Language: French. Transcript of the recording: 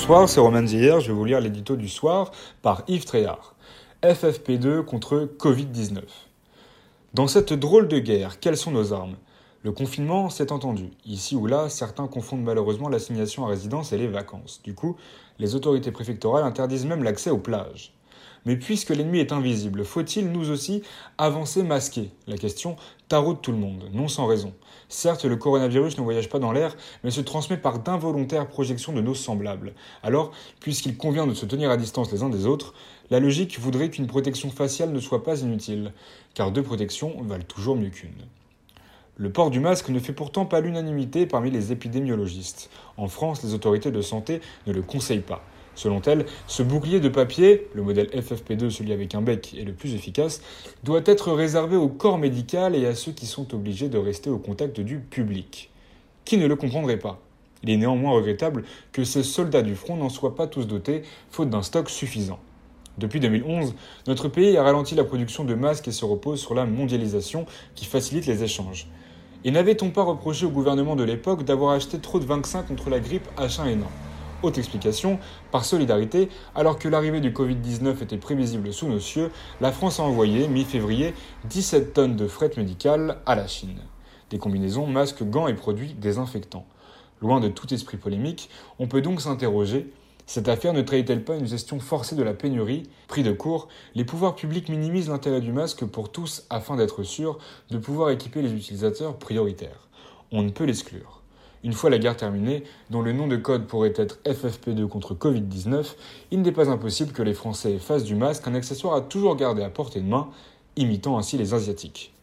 Bonsoir, c'est Romain d'hier, je vais vous lire l'édito du soir par Yves Tréhard. FFP2 contre Covid-19. Dans cette drôle de guerre, quelles sont nos armes? Le confinement, c'est entendu. Ici ou là, certains confondent malheureusement l'assignation à résidence et les vacances. Du coup, les autorités préfectorales interdisent même l'accès aux plages. Mais puisque l'ennemi est invisible, faut-il nous aussi avancer masqués La question taraude tout le monde, non sans raison. Certes, le coronavirus ne voyage pas dans l'air, mais se transmet par d'involontaires projections de nos semblables. Alors, puisqu'il convient de se tenir à distance les uns des autres, la logique voudrait qu'une protection faciale ne soit pas inutile, car deux protections valent toujours mieux qu'une. Le port du masque ne fait pourtant pas l'unanimité parmi les épidémiologistes. En France, les autorités de santé ne le conseillent pas. Selon elle, ce bouclier de papier, le modèle FFP2, celui avec un bec, est le plus efficace, doit être réservé au corps médical et à ceux qui sont obligés de rester au contact du public. Qui ne le comprendrait pas? Il est néanmoins regrettable que ces soldats du front n'en soient pas tous dotés, faute d'un stock suffisant. Depuis 2011, notre pays a ralenti la production de masques et se repose sur la mondialisation qui facilite les échanges. Et n'avait-on pas reproché au gouvernement de l'époque d'avoir acheté trop de vaccins contre la grippe H1N1 Haute explication, par solidarité, alors que l'arrivée du Covid-19 était prévisible sous nos cieux, la France a envoyé, mi-février, 17 tonnes de fret médicales à la Chine. Des combinaisons, masques, gants et produits désinfectants. Loin de tout esprit polémique, on peut donc s'interroger cette affaire ne trahit-elle pas une gestion forcée de la pénurie? Pris de court, les pouvoirs publics minimisent l'intérêt du masque pour tous afin d'être sûrs de pouvoir équiper les utilisateurs prioritaires. On ne peut l'exclure. Une fois la guerre terminée, dont le nom de code pourrait être FFP2 contre Covid-19, il n'est pas impossible que les Français fassent du masque un accessoire à toujours garder à portée de main, imitant ainsi les Asiatiques.